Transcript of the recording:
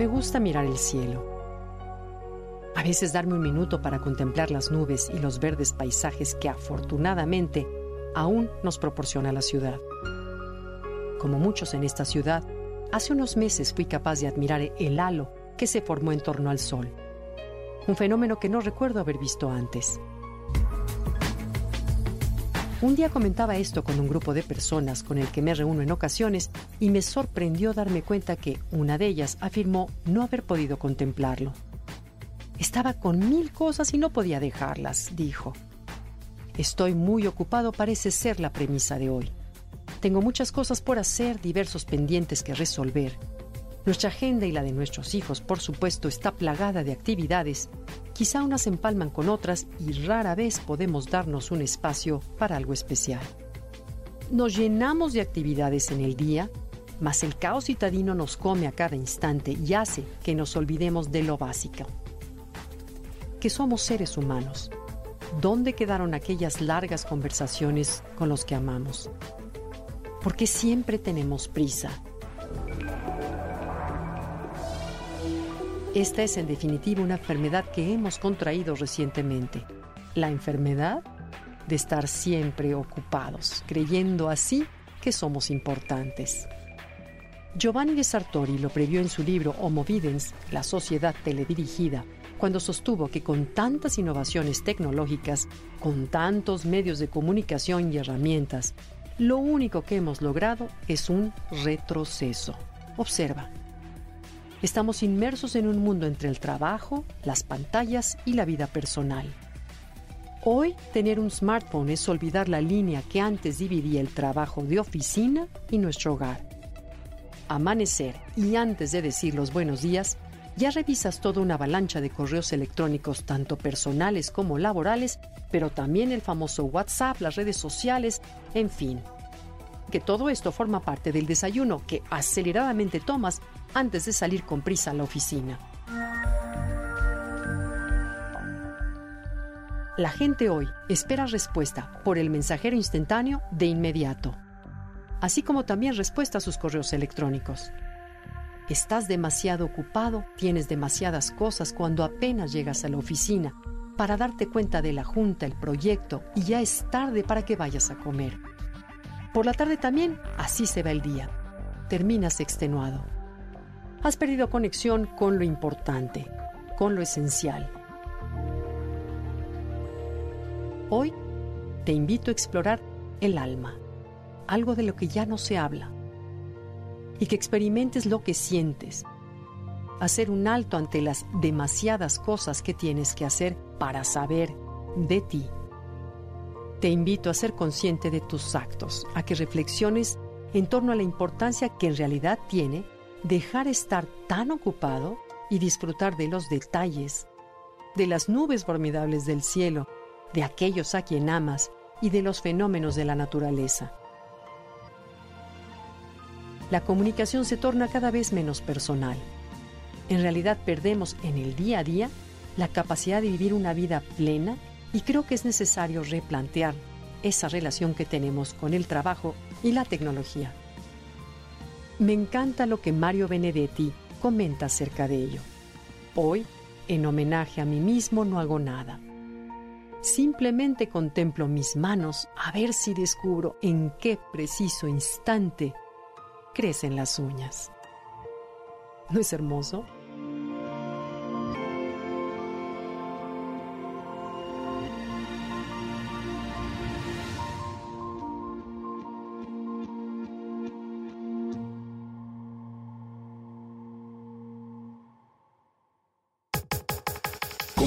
Me gusta mirar el cielo. A veces darme un minuto para contemplar las nubes y los verdes paisajes que afortunadamente aún nos proporciona la ciudad. Como muchos en esta ciudad, hace unos meses fui capaz de admirar el halo que se formó en torno al sol. Un fenómeno que no recuerdo haber visto antes. Un día comentaba esto con un grupo de personas con el que me reúno en ocasiones y me sorprendió darme cuenta que una de ellas afirmó no haber podido contemplarlo. Estaba con mil cosas y no podía dejarlas, dijo. Estoy muy ocupado parece ser la premisa de hoy. Tengo muchas cosas por hacer, diversos pendientes que resolver. Nuestra agenda y la de nuestros hijos, por supuesto, está plagada de actividades Quizá unas empalman con otras y rara vez podemos darnos un espacio para algo especial. Nos llenamos de actividades en el día, mas el caos citadino nos come a cada instante y hace que nos olvidemos de lo básico. Que somos seres humanos. ¿Dónde quedaron aquellas largas conversaciones con los que amamos? Porque siempre tenemos prisa Esta es en definitiva una enfermedad que hemos contraído recientemente. La enfermedad de estar siempre ocupados, creyendo así que somos importantes. Giovanni de Sartori lo previó en su libro Homo Videns, la sociedad teledirigida, cuando sostuvo que con tantas innovaciones tecnológicas, con tantos medios de comunicación y herramientas, lo único que hemos logrado es un retroceso. Observa, Estamos inmersos en un mundo entre el trabajo, las pantallas y la vida personal. Hoy, tener un smartphone es olvidar la línea que antes dividía el trabajo de oficina y nuestro hogar. Amanecer y antes de decir los buenos días, ya revisas toda una avalancha de correos electrónicos, tanto personales como laborales, pero también el famoso WhatsApp, las redes sociales, en fin. Que todo esto forma parte del desayuno que aceleradamente tomas antes de salir con prisa a la oficina. La gente hoy espera respuesta por el mensajero instantáneo de inmediato, así como también respuesta a sus correos electrónicos. Estás demasiado ocupado, tienes demasiadas cosas cuando apenas llegas a la oficina para darte cuenta de la junta, el proyecto y ya es tarde para que vayas a comer. Por la tarde también, así se va el día. Terminas extenuado has perdido conexión con lo importante, con lo esencial. Hoy te invito a explorar el alma, algo de lo que ya no se habla, y que experimentes lo que sientes, hacer un alto ante las demasiadas cosas que tienes que hacer para saber de ti. Te invito a ser consciente de tus actos, a que reflexiones en torno a la importancia que en realidad tiene dejar estar tan ocupado y disfrutar de los detalles, de las nubes formidables del cielo, de aquellos a quien amas y de los fenómenos de la naturaleza. La comunicación se torna cada vez menos personal. En realidad perdemos en el día a día la capacidad de vivir una vida plena y creo que es necesario replantear esa relación que tenemos con el trabajo y la tecnología. Me encanta lo que Mario Benedetti comenta acerca de ello. Hoy, en homenaje a mí mismo, no hago nada. Simplemente contemplo mis manos a ver si descubro en qué preciso instante crecen las uñas. ¿No es hermoso?